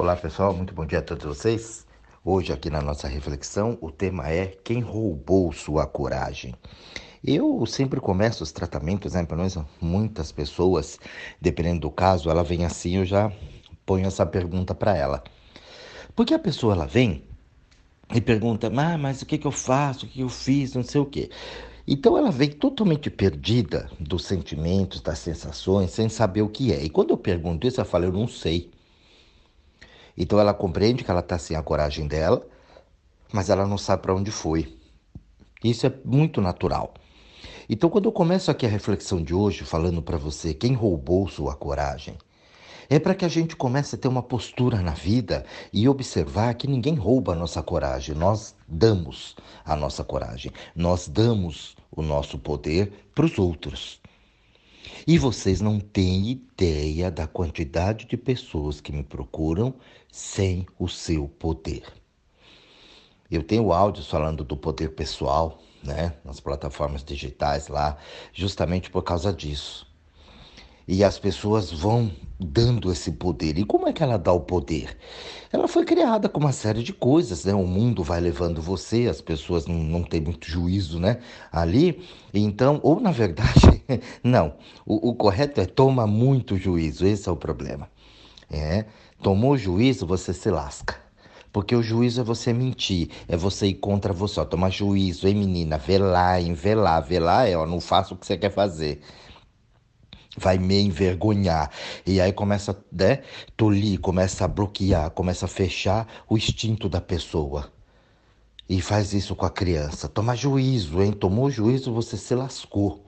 Olá pessoal, muito bom dia a todos vocês. Hoje, aqui na nossa reflexão, o tema é Quem roubou sua coragem? Eu sempre começo os tratamentos, né? Pelo menos muitas pessoas, dependendo do caso, ela vem assim, eu já ponho essa pergunta para ela. Porque a pessoa ela vem e pergunta, ah, mas o que, que eu faço, o que eu fiz, não sei o quê. Então ela vem totalmente perdida dos sentimentos, das sensações, sem saber o que é. E quando eu pergunto isso, ela fala, eu não sei. Então ela compreende que ela está sem a coragem dela, mas ela não sabe para onde foi. Isso é muito natural. Então, quando eu começo aqui a reflexão de hoje, falando para você quem roubou sua coragem, é para que a gente comece a ter uma postura na vida e observar que ninguém rouba a nossa coragem, nós damos a nossa coragem, nós damos o nosso poder para os outros. E vocês não têm ideia da quantidade de pessoas que me procuram sem o seu poder. Eu tenho áudios falando do poder pessoal, né, nas plataformas digitais lá, justamente por causa disso. E as pessoas vão dando esse poder. E como é que ela dá o poder? Ela foi criada com uma série de coisas, né? O mundo vai levando você, as pessoas não, não têm muito juízo, né? Ali. Então, ou na verdade, não. O, o correto é toma muito juízo, esse é o problema. É, tomou juízo, você se lasca. Porque o juízo é você mentir, é você ir contra você. Ó, toma juízo, hein, menina? Vê lá, hein? Vê lá, vê lá, é, ó, não faça o que você quer fazer vai me envergonhar. E aí começa, né, tolir, começa a bloquear, começa a fechar o instinto da pessoa. E faz isso com a criança. Toma juízo, hein? Tomou juízo, você se lascou.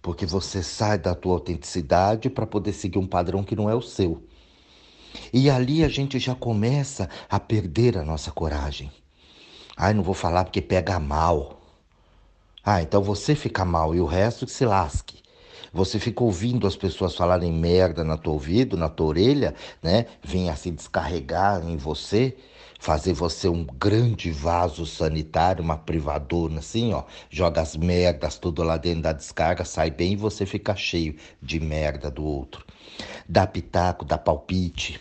Porque você sai da tua autenticidade para poder seguir um padrão que não é o seu. E ali a gente já começa a perder a nossa coragem. Ai, não vou falar porque pega mal. Ah, então você fica mal e o resto que se lasque. Você fica ouvindo as pessoas falarem merda na tua ouvido, na tua orelha, né? Vem assim descarregar em você, fazer você um grande vaso sanitário, uma privadona assim, ó. Joga as merdas tudo lá dentro da descarga, sai bem e você fica cheio de merda do outro. Dá pitaco, dá palpite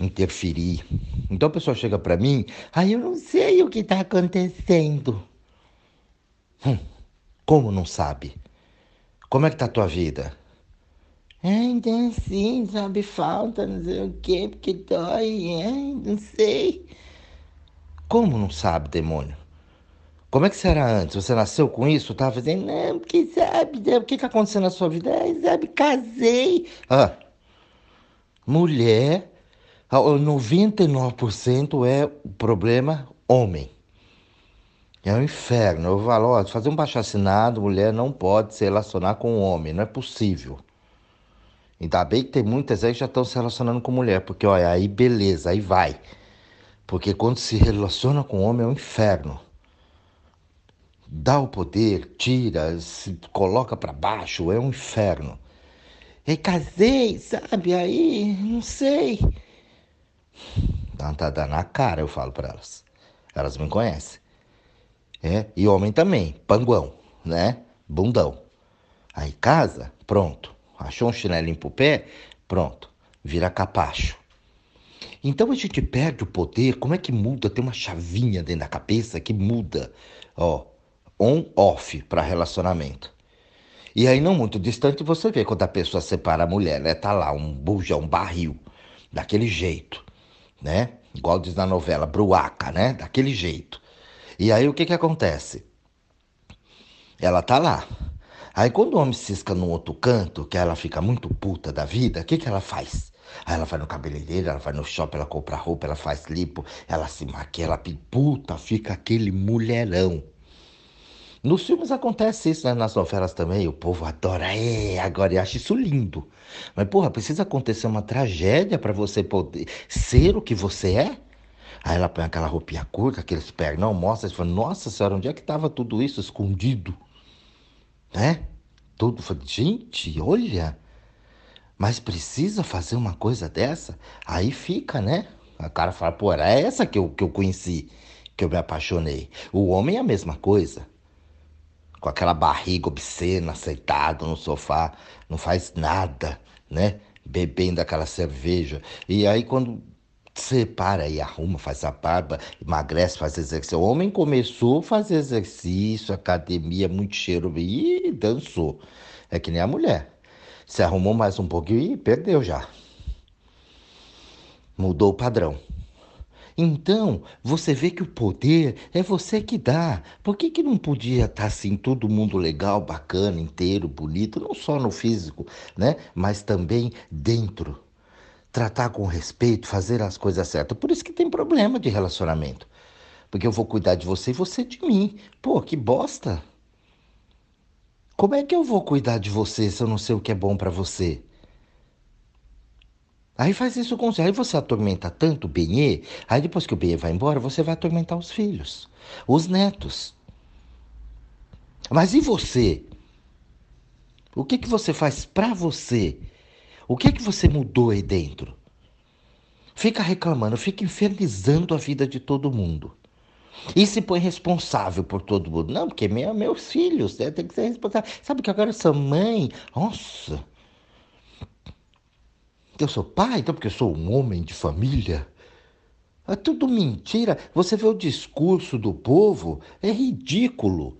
interferir. Então a pessoa chega para mim, aí eu não sei o que está acontecendo. Hum, como não sabe? Como é que tá a tua vida? É, então sim, sabe, falta, não sei o quê, porque dói, não sei. Como não sabe, demônio? Como é que você era antes? Você nasceu com isso? Tava fazendo, não, porque sabe, né, o que que aconteceu na sua vida? É, sabe, casei. Ah, mulher, 99% é o problema homem. É um inferno. Eu falo, ó, fazer um baixo assinado, mulher não pode se relacionar com um homem, não é possível. Ainda bem que tem muitas aí que já estão se relacionando com mulher, porque olha, aí beleza, aí vai. Porque quando se relaciona com homem é um inferno. Dá o poder, tira, se coloca para baixo, é um inferno. E casei, sabe? Aí, não sei. Dá dando na cara, eu falo para elas. Elas me conhecem. É, e homem também, panguão, né? Bundão. Aí casa, pronto. Achou um chinelinho pro pé, pronto. Vira capacho. Então a gente perde o poder. Como é que muda? Tem uma chavinha dentro da cabeça que muda, ó, on-off para relacionamento. E aí, não muito distante, você vê quando a pessoa separa a mulher, né? Tá lá um bujão, um barril, daquele jeito, né? Igual diz na novela, bruaca, né? Daquele jeito. E aí o que que acontece? Ela tá lá. Aí quando o homem cisca num outro canto, que ela fica muito puta da vida, o que que ela faz? Aí ela vai no cabeleireiro, ela vai no shopping, ela compra roupa, ela faz lipo, ela se maquia, ela puta, fica aquele mulherão. Nos filmes acontece isso, né? Nas novelas também, o povo adora, é, agora eu acho isso lindo. Mas, porra, precisa acontecer uma tragédia para você poder ser o que você é? Aí ela põe aquela roupinha curta, aqueles pernão, mostra e fala, nossa senhora, onde é que estava tudo isso escondido? Né? Tudo, gente, olha, mas precisa fazer uma coisa dessa? Aí fica, né? A cara fala, pô, era essa que eu, que eu conheci, que eu me apaixonei. O homem é a mesma coisa. Com aquela barriga obscena, sentado no sofá, não faz nada, né? Bebendo aquela cerveja. E aí quando separa e arruma, faz a barba, emagrece, faz exercício. O homem começou a fazer exercício, academia, muito cheiro e dançou. É que nem a mulher. Se arrumou mais um pouquinho e perdeu já. Mudou o padrão. Então, você vê que o poder é você que dá. Por que, que não podia estar tá, assim, todo mundo legal, bacana, inteiro, bonito, não só no físico, né? Mas também dentro tratar com respeito, fazer as coisas certas. Por isso que tem problema de relacionamento. Porque eu vou cuidar de você e você de mim. Pô, que bosta. Como é que eu vou cuidar de você se eu não sei o que é bom para você? Aí faz isso com você. Aí você atormenta tanto o Benê, aí depois que o Benê vai embora, você vai atormentar os filhos, os netos. Mas e você? O que, que você faz para você? O que é que você mudou aí dentro? Fica reclamando, fica infernizando a vida de todo mundo. E se põe responsável por todo mundo. Não, porque meu, meus filhos, né, tem que ser responsável. Sabe que agora eu sou mãe? Nossa! Eu sou pai, então porque eu sou um homem de família. É tudo mentira. Você vê o discurso do povo, é ridículo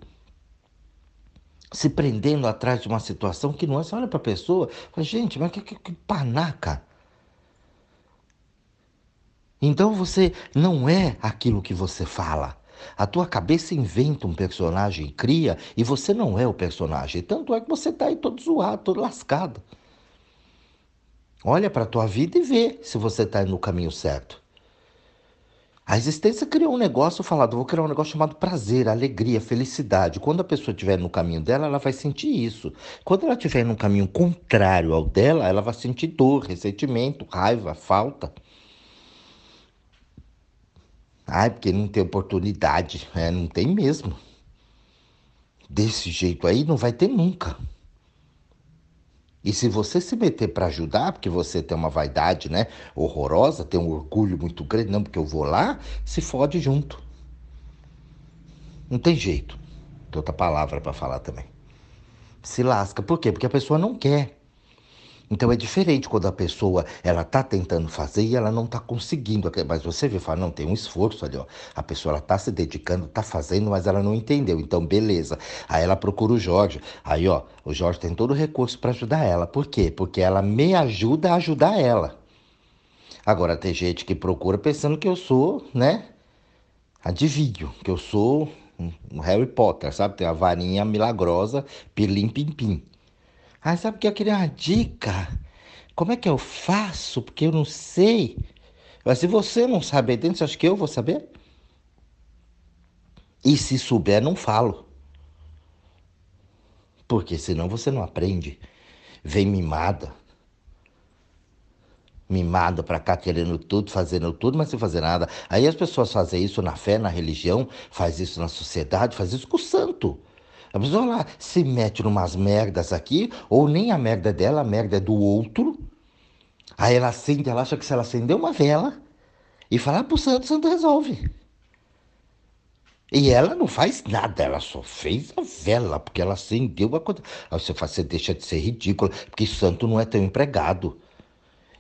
se prendendo atrás de uma situação que não é. Você olha para a pessoa fala, gente, mas que, que, que panaca. Então você não é aquilo que você fala. A tua cabeça inventa um personagem, cria, e você não é o personagem. Tanto é que você está aí todo zoado, todo lascado. Olha para a tua vida e vê se você está no caminho certo. A existência criou um negócio falado, vou criar um negócio chamado prazer, alegria, felicidade. Quando a pessoa estiver no caminho dela, ela vai sentir isso. Quando ela estiver no caminho contrário ao dela, ela vai sentir dor, ressentimento, raiva, falta. Ai, porque não tem oportunidade. É, não tem mesmo. Desse jeito aí não vai ter nunca. E se você se meter para ajudar, porque você tem uma vaidade, né, horrorosa, tem um orgulho muito grande, não, porque eu vou lá, se fode junto. Não tem jeito. Tem outra palavra para falar também. Se lasca. Por quê? Porque a pessoa não quer. Então é diferente quando a pessoa ela tá tentando fazer e ela não está conseguindo. Mas você vê, fala, não, tem um esforço ali, ó. A pessoa ela tá se dedicando, tá fazendo, mas ela não entendeu. Então, beleza. Aí ela procura o Jorge. Aí, ó, o Jorge tem todo o recurso para ajudar ela. Por quê? Porque ela me ajuda a ajudar ela. Agora tem gente que procura pensando que eu sou, né? Adivinho, que eu sou um Harry Potter, sabe? Tem a varinha milagrosa, pilim pim pim. Ah, sabe que eu queria uma dica? Como é que eu faço? Porque eu não sei. Mas se você não saber dentro, você acha que eu vou saber? E se souber, não falo. Porque senão você não aprende. Vem mimada. Mimada pra cá, querendo tudo, fazendo tudo, mas sem fazer nada. Aí as pessoas fazem isso na fé, na religião, faz isso na sociedade, faz isso com o santo. A pessoa lá se mete numas merdas aqui, ou nem a merda dela, a merda é do outro. Aí ela acende, ela acha que se ela acender uma vela e falar pro santo, o santo resolve. E ela não faz nada, ela só fez a vela, porque ela acendeu a coisa. Aí você, fala, você deixa de ser ridículo, porque santo não é teu empregado.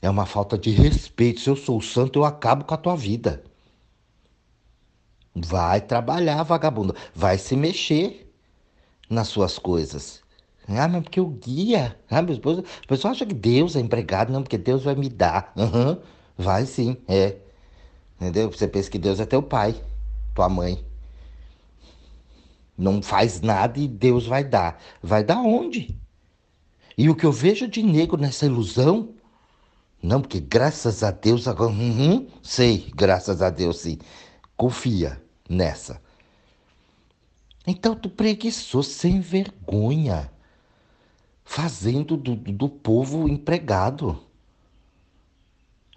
É uma falta de respeito. Se eu sou o santo, eu acabo com a tua vida. Vai trabalhar, vagabundo. Vai se mexer nas suas coisas. Ah, mas porque o guia. Ah, meu esposo, o pessoal acha que Deus é empregado, não, porque Deus vai me dar. Uhum, vai sim, é. Entendeu? Você pensa que Deus é teu pai, tua mãe. Não faz nada e Deus vai dar. Vai dar onde? E o que eu vejo de negro nessa ilusão, não, porque graças a Deus agora. Uhum, sei, graças a Deus sim. Confia nessa. Então tu preguiçoso, sem vergonha, fazendo do, do povo empregado.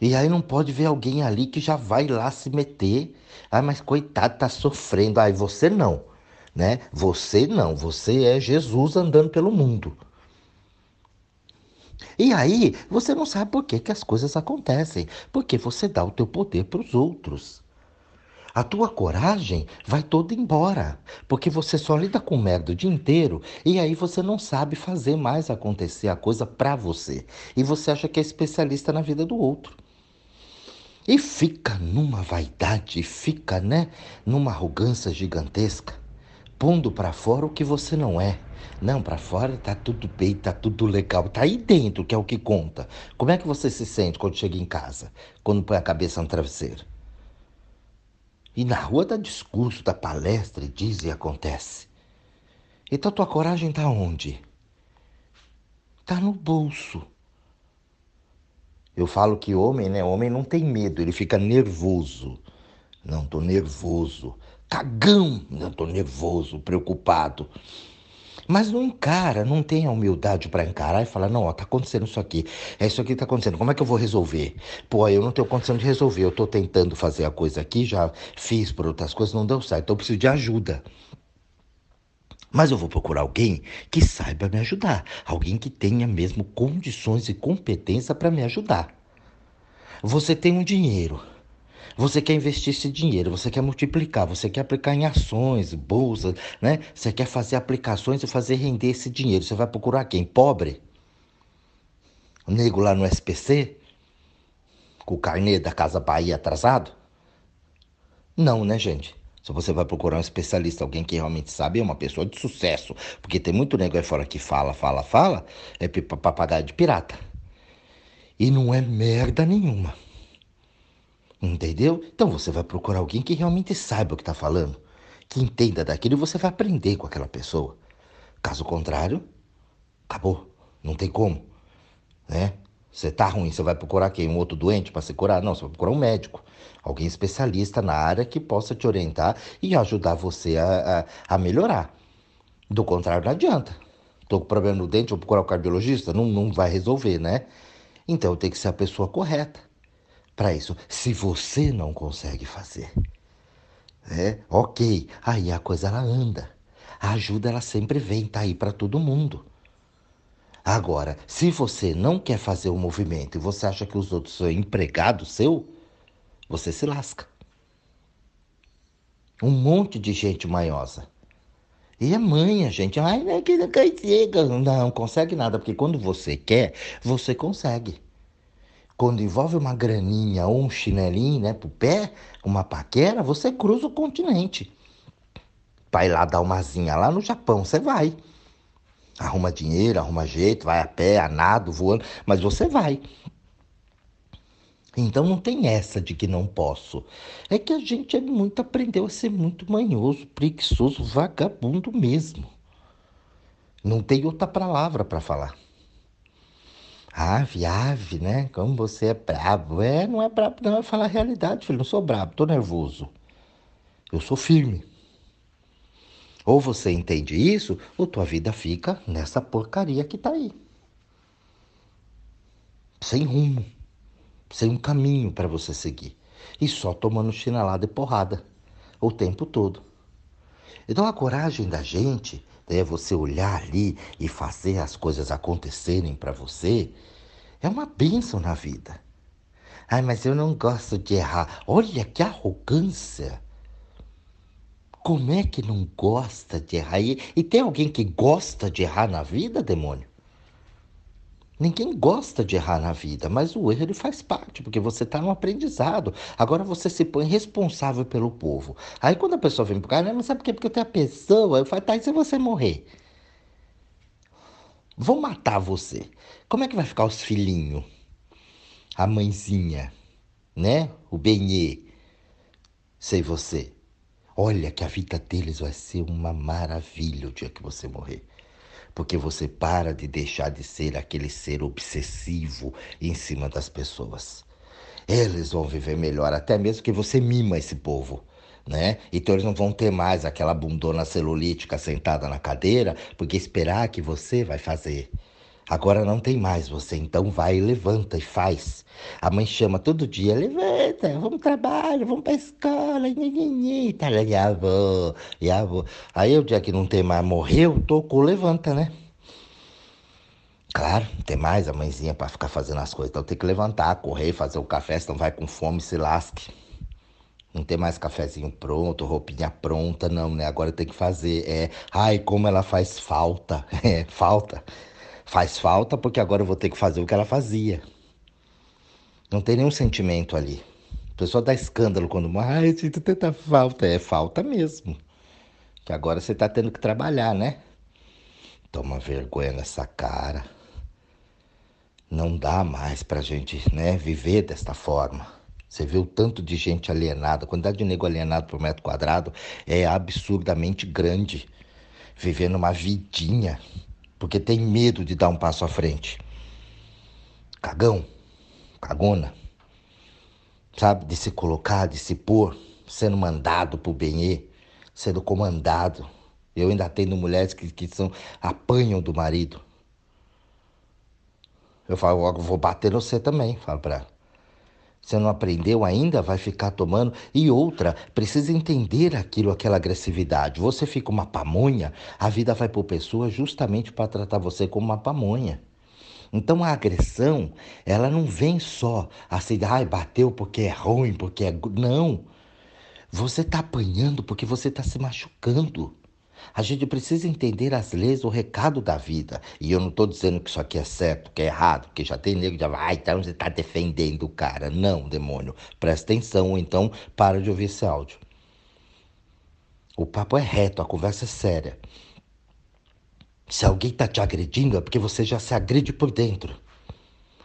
E aí não pode ver alguém ali que já vai lá se meter. Ah, mas coitado, tá sofrendo. Aí você não, né? Você não, você é Jesus andando pelo mundo. E aí você não sabe por que, que as coisas acontecem. Porque você dá o teu poder para os outros. A tua coragem vai toda embora, porque você só lida com merda o dia inteiro e aí você não sabe fazer mais acontecer a coisa para você. E você acha que é especialista na vida do outro. E fica numa vaidade, fica, né, numa arrogância gigantesca, pondo para fora o que você não é. Não, para fora tá tudo bem, tá tudo legal. Tá aí dentro que é o que conta. Como é que você se sente quando chega em casa? Quando põe a cabeça no travesseiro? E na rua dá discurso, dá palestra, e diz e acontece. Então tua coragem tá onde? Tá no bolso. Eu falo que homem, né? Homem não tem medo, ele fica nervoso. Não, tô nervoso. Cagão! Não, tô nervoso, preocupado. Mas não encara, não tem a humildade para encarar e falar: não, ó, tá acontecendo isso aqui, é isso aqui que tá acontecendo, como é que eu vou resolver? Pô, eu não tenho condição de resolver, eu tô tentando fazer a coisa aqui, já fiz por outras coisas, não deu certo, então eu preciso de ajuda. Mas eu vou procurar alguém que saiba me ajudar, alguém que tenha mesmo condições e competência para me ajudar. Você tem um dinheiro, você quer investir esse dinheiro, você quer multiplicar, você quer aplicar em ações, bolsas, né? Você quer fazer aplicações e fazer render esse dinheiro. Você vai procurar quem? Pobre? O nego lá no SPC? Com o carnê da Casa Bahia atrasado? Não, né, gente? Se você vai procurar um especialista, alguém que realmente sabe, é uma pessoa de sucesso. Porque tem muito nego aí fora que fala, fala, fala, é papagaio de pirata. E não é merda nenhuma. Entendeu? Então você vai procurar alguém que realmente saiba o que está falando, que entenda daquilo e você vai aprender com aquela pessoa. Caso contrário, acabou. Não tem como. Né? Você tá ruim, você vai procurar quem? Um outro doente para se curar? Não, você vai procurar um médico. Alguém especialista na área que possa te orientar e ajudar você a, a, a melhorar. Do contrário, não adianta. Estou com problema no dente, vou procurar o cardiologista? Não, não vai resolver, né? Então tem que ser a pessoa correta para isso. Se você não consegue fazer, é ok, aí a coisa ela anda. A ajuda ela sempre vem, tá aí para todo mundo. Agora, se você não quer fazer o movimento e você acha que os outros são empregados seu, você se lasca. Um monte de gente manhosa. E é manha, gente. Ai, não, é que não consigo. Não, consegue nada, porque quando você quer, você consegue. Quando envolve uma graninha ou um chinelinho, né, pro pé, uma paquera, você cruza o continente. Vai lá dar uma zinha lá no Japão, você vai. Arruma dinheiro, arruma jeito, vai a pé, a nado, voando, mas você vai. Então não tem essa de que não posso. É que a gente é muito aprendeu a ser muito manhoso, preguiçoso, vagabundo mesmo. Não tem outra palavra para falar. Ave, ave, né? Como você é brabo. É, não é brabo, não. É falar a realidade, filho. Não sou brabo, tô nervoso. Eu sou firme. Ou você entende isso, ou tua vida fica nessa porcaria que tá aí. Sem rumo sem um caminho para você seguir. E só tomando chinelada e porrada o tempo todo. Então a coragem da gente é você olhar ali e fazer as coisas acontecerem para você. É uma bênção na vida. Ai, mas eu não gosto de errar. Olha que arrogância. Como é que não gosta de errar? E, e tem alguém que gosta de errar na vida, demônio? Ninguém gosta de errar na vida, mas o erro ele faz parte, porque você está no aprendizado. Agora você se põe responsável pelo povo. Aí quando a pessoa vem para cá, né, mas sabe por quê? Porque eu tenho a pessoa, eu falo, tá, e se você morrer? Vão matar você. Como é que vai ficar os filhinhos? A mãezinha, né? O benê. Sei você. Olha que a vida deles vai ser uma maravilha o dia que você morrer porque você para de deixar de ser aquele ser obsessivo em cima das pessoas. Eles vão viver melhor, até mesmo que você mima esse povo. Né? Então eles não vão ter mais aquela bundona celulítica sentada na cadeira, porque esperar que você vai fazer. Agora não tem mais você, então vai e levanta e faz. A mãe chama todo dia, levanta, vamos trabalho, vamos pra escola, nhenhenhen, tá já vou. Aí o dia que não tem mais, morreu, tocou, levanta, né? Claro, tem mais a mãezinha para ficar fazendo as coisas, então tem que levantar, correr, fazer o café, senão vai com fome, se lasque. Não tem mais cafezinho pronto, roupinha pronta, não, né? Agora tem que fazer. É, ai, como ela faz falta. É, falta. Faz falta porque agora eu vou ter que fazer o que ela fazia. Não tem nenhum sentimento ali. pessoa dá escândalo quando morre. Ai, sinto tanta falta. É falta mesmo. Que agora você tá tendo que trabalhar, né? Toma vergonha nessa cara. Não dá mais pra gente, né, viver desta forma. Você vê o tanto de gente alienada, a quantidade de nego alienado por metro quadrado é absurdamente grande. Vivendo uma vidinha, porque tem medo de dar um passo à frente. Cagão, cagona, sabe? De se colocar, de se pôr, sendo mandado pro benê, sendo comandado. Eu ainda tenho mulheres que, que são, apanham do marido. Eu falo, vou bater no você também, falo pra ela. Você não aprendeu ainda, vai ficar tomando. E outra, precisa entender aquilo, aquela agressividade. Você fica uma pamonha, a vida vai por pessoa justamente para tratar você como uma pamonha. Então a agressão, ela não vem só assim, ai, bateu porque é ruim, porque é. Não. Você está apanhando porque você está se machucando. A gente precisa entender as leis, o recado da vida. E eu não estou dizendo que isso aqui é certo, que é errado, porque já tem nego que já vai, ah, então você está defendendo o cara. Não, demônio. Presta atenção, ou então para de ouvir esse áudio. O papo é reto, a conversa é séria. Se alguém está te agredindo, é porque você já se agride por dentro.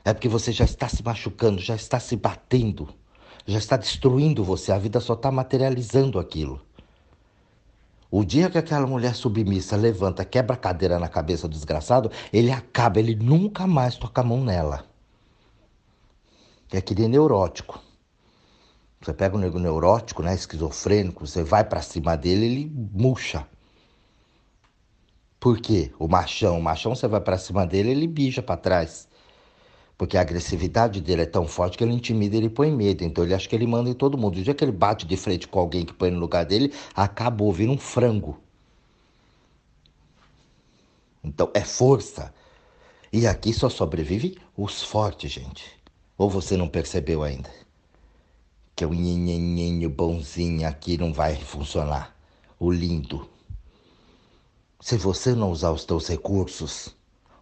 É porque você já está se machucando, já está se batendo, já está destruindo você. A vida só está materializando aquilo. O dia que aquela mulher submissa levanta, quebra a cadeira na cabeça do desgraçado, ele acaba, ele nunca mais toca a mão nela. É que nem neurótico. Você pega um nego neurótico, né, esquizofrênico, você vai para cima dele, ele murcha. Por quê? O machão, o machão você vai para cima dele, ele bija para trás. Porque a agressividade dele é tão forte que ele intimida ele põe medo. Então ele acha que ele manda em todo mundo. O dia que ele bate de frente com alguém que põe no lugar dele, acabou, vira um frango. Então é força. E aqui só sobrevive os fortes, gente. Ou você não percebeu ainda? Que o nhenhenhenho bonzinho aqui não vai funcionar. O lindo. Se você não usar os teus recursos,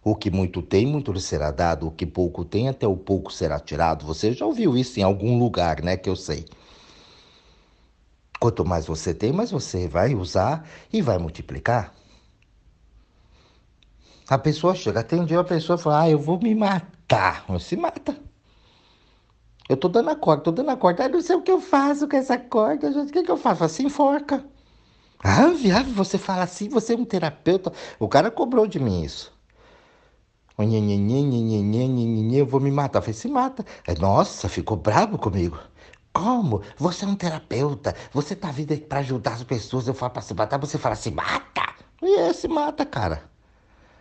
o que muito tem, muito lhe será dado. O que pouco tem, até o pouco será tirado. Você já ouviu isso em algum lugar, né? Que eu sei. Quanto mais você tem, mais você vai usar e vai multiplicar. A pessoa chega, tem um dia a pessoa fala, ah, eu vou me matar. Você se mata. Eu tô dando a corda, tô dando a corda. Ah, não sei o que eu faço com essa corda. O que, que eu faço? Assim, enforca. Ah, viado, você fala assim, você é um terapeuta. O cara cobrou de mim isso eu vou me matar. Eu falei, se mata. Nossa, ficou bravo comigo. Como? Você é um terapeuta, você tá vindo para ajudar as pessoas, eu falo para se matar, você fala, se mata. E é, se mata, cara.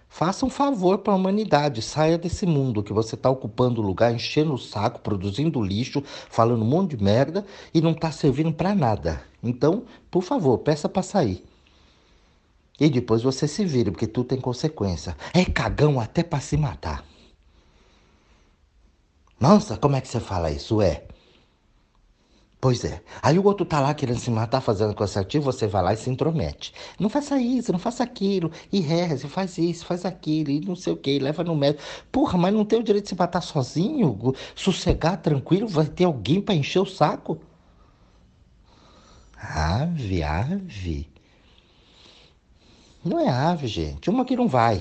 Faça um favor para a humanidade, saia desse mundo que você está ocupando lugar, enchendo o saco, produzindo lixo, falando um monte de merda e não está servindo para nada. Então, por favor, peça para sair. E depois você se vira, porque tudo tem consequência. É cagão até para se matar. Nossa, como é que você fala isso? É. Pois é. Aí o outro tá lá querendo se matar, fazendo certinha, você vai lá e se intromete. Não faça isso, não faça aquilo, e reze, faz isso, faz aquilo, e não sei o que, leva no médico. Porra, mas não tem o direito de se matar sozinho? Sossegar, tranquilo, vai ter alguém para encher o saco? Ave, ave. Não é ave, gente. Uma que não vai.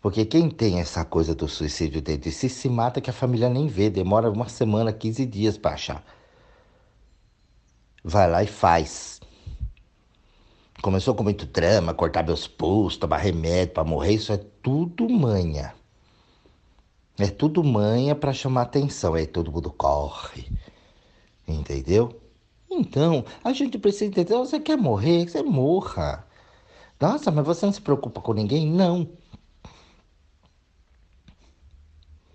Porque quem tem essa coisa do suicídio dentro de si se mata que a família nem vê, demora uma semana, 15 dias para achar. Vai lá e faz. Começou com muito drama, cortar meus pulsos, tomar remédio para morrer, isso é tudo manha. É tudo manha para chamar atenção, aí todo mundo corre. Entendeu? Então, a gente precisa entender, você quer morrer, você morra. Nossa, mas você não se preocupa com ninguém? Não.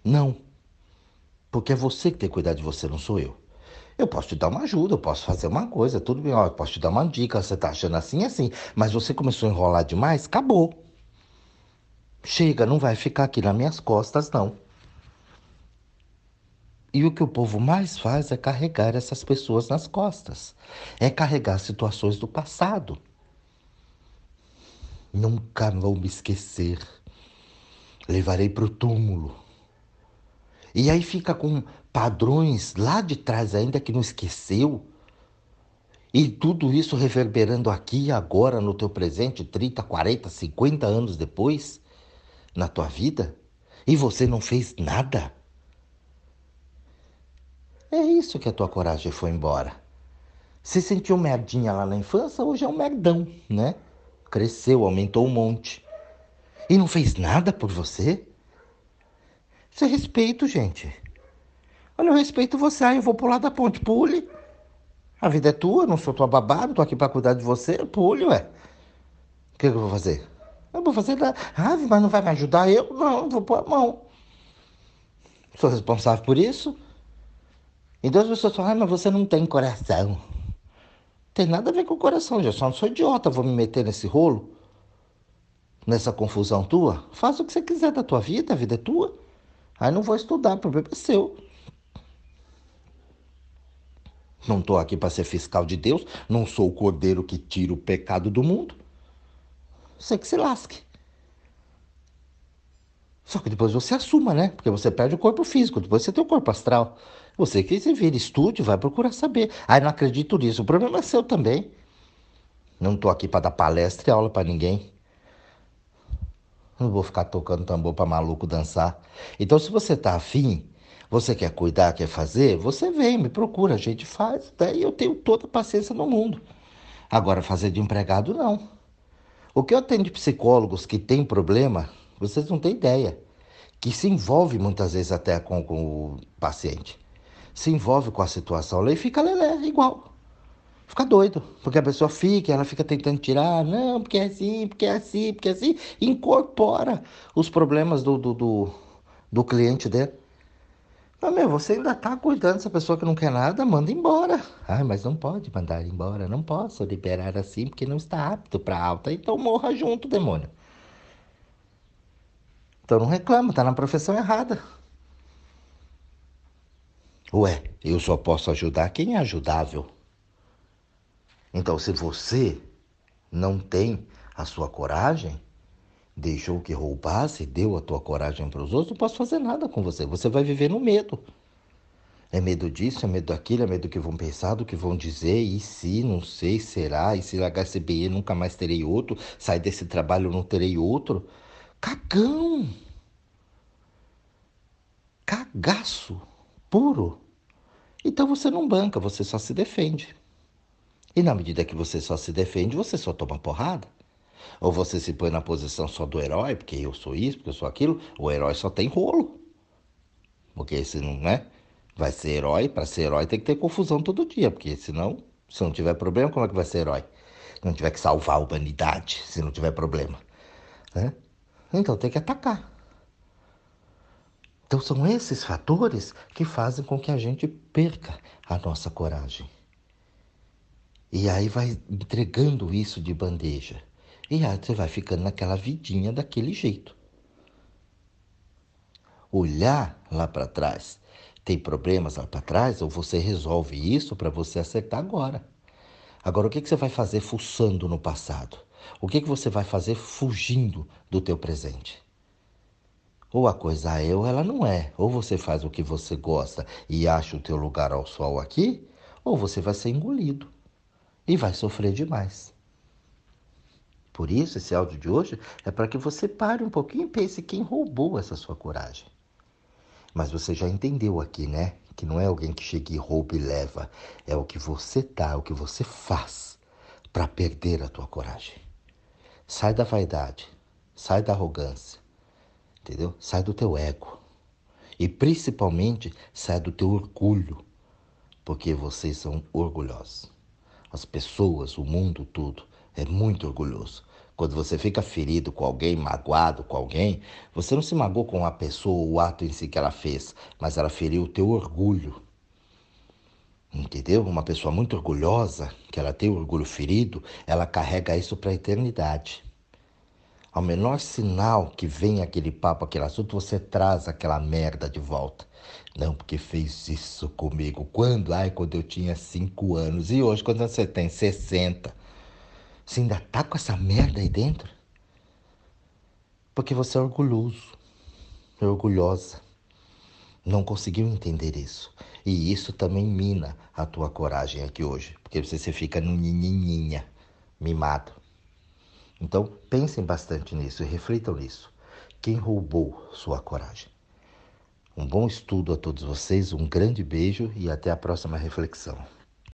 Não. Porque é você que tem que cuidar de você, não sou eu. Eu posso te dar uma ajuda, eu posso fazer uma coisa, tudo bem, ó, eu posso te dar uma dica, você tá achando assim assim, mas você começou a enrolar demais, acabou. Chega, não vai ficar aqui nas minhas costas, não. E o que o povo mais faz é carregar essas pessoas nas costas. É carregar situações do passado. Nunca vou me esquecer. Levarei para o túmulo. E aí fica com padrões lá de trás ainda que não esqueceu. E tudo isso reverberando aqui agora no teu presente, 30, 40, 50 anos depois, na tua vida, e você não fez nada. É isso que a tua coragem foi embora. Se sentiu merdinha lá na infância, hoje é um merdão, né? Cresceu, aumentou um monte. E não fez nada por você? Isso é respeito, gente. Olha, eu respeito você. Aí eu vou pular da ponte. Pule. A vida é tua, não sou tua babá, não tô aqui pra cuidar de você. Pule, ué. O que, que eu vou fazer? Eu vou fazer nada. Ah, mas não vai me ajudar eu? Não, vou pôr a mão. Sou responsável por isso. Então as pessoas falam, ah, mas você não tem coração. Tem nada a ver com o coração, já só não sou idiota, vou me meter nesse rolo, nessa confusão tua. Faz o que você quiser da tua vida, a vida é tua. Aí não vou estudar, o problema é seu. Não estou aqui para ser fiscal de Deus, não sou o cordeiro que tira o pecado do mundo. Você que se lasque. Só que depois você assuma, né? Porque você perde o corpo físico, depois você tem o corpo astral. Você que se vira, estude, vai procurar saber. Aí não acredito nisso, o problema é seu também. Não estou aqui para dar palestra e aula para ninguém. Não vou ficar tocando tambor para maluco dançar. Então, se você tá afim, você quer cuidar, quer fazer, você vem, me procura, a gente faz. Daí eu tenho toda a paciência no mundo. Agora, fazer de empregado, não. O que eu tenho de psicólogos que têm problema, vocês não têm ideia. Que se envolve muitas vezes até com, com o paciente. Se envolve com a situação e fica lelé, igual. Fica doido. Porque a pessoa fica, ela fica tentando tirar, não, porque é assim, porque é assim, porque é assim. Incorpora os problemas do, do, do, do cliente dele. Mas, meu, você ainda tá cuidando dessa pessoa que não quer nada, manda embora. Ah, mas não pode mandar embora, não posso liberar assim porque não está apto para alta. Então morra junto, demônio. Então não reclama, tá na profissão errada. Ué, eu só posso ajudar quem é ajudável. Então, se você não tem a sua coragem, deixou que roubasse, deu a tua coragem para os outros, não posso fazer nada com você. Você vai viver no medo. É medo disso, é medo daquilo, é medo do que vão pensar, do que vão dizer, e se, não sei, será, e se HCBE nunca mais terei outro, sair desse trabalho não terei outro. Cagão! Cagaço puro. Então você não banca, você só se defende. E na medida que você só se defende, você só toma porrada. Ou você se põe na posição só do herói, porque eu sou isso, porque eu sou aquilo, o herói só tem rolo. Porque se não é, vai ser herói, para ser herói tem que ter confusão todo dia, porque senão, se não tiver problema, como é que vai ser herói? Não tiver que salvar a humanidade, se não tiver problema. Né? Então tem que atacar. Então são esses fatores que fazem com que a gente perca a nossa coragem. E aí vai entregando isso de bandeja. E aí você vai ficando naquela vidinha daquele jeito. Olhar lá para trás. Tem problemas lá para trás? Ou você resolve isso para você acertar agora? Agora, o que, que você vai fazer fuçando no passado? O que, que você vai fazer fugindo do teu presente? Ou a coisa é ou ela não é. Ou você faz o que você gosta e acha o teu lugar ao sol aqui, ou você vai ser engolido e vai sofrer demais. Por isso, esse áudio de hoje é para que você pare um pouquinho e pense quem roubou essa sua coragem. Mas você já entendeu aqui, né? Que não é alguém que chega e rouba e leva. É o que você dá, o que você faz para perder a tua coragem. Sai da vaidade, sai da arrogância, entendeu? Sai do teu ego. E principalmente sai do teu orgulho, porque vocês são orgulhosos. As pessoas, o mundo todo é muito orgulhoso. Quando você fica ferido com alguém, magoado com alguém, você não se magoou com a pessoa, o ato em si que ela fez, mas ela feriu o teu orgulho. Entendeu? Uma pessoa muito orgulhosa, que ela tem o orgulho ferido, ela carrega isso para a eternidade. Ao menor sinal que vem aquele papo, aquele assunto, você traz aquela merda de volta. Não, porque fez isso comigo. Quando? Ai, quando eu tinha cinco anos. E hoje, quando você tem 60? Você ainda tá com essa merda aí dentro? Porque você é orgulhoso, é orgulhosa. não conseguiu entender isso. E isso também mina a tua coragem aqui hoje, porque você fica no nininha, mimado. Então, pensem bastante nisso e reflitam nisso. Quem roubou sua coragem? Um bom estudo a todos vocês, um grande beijo e até a próxima reflexão.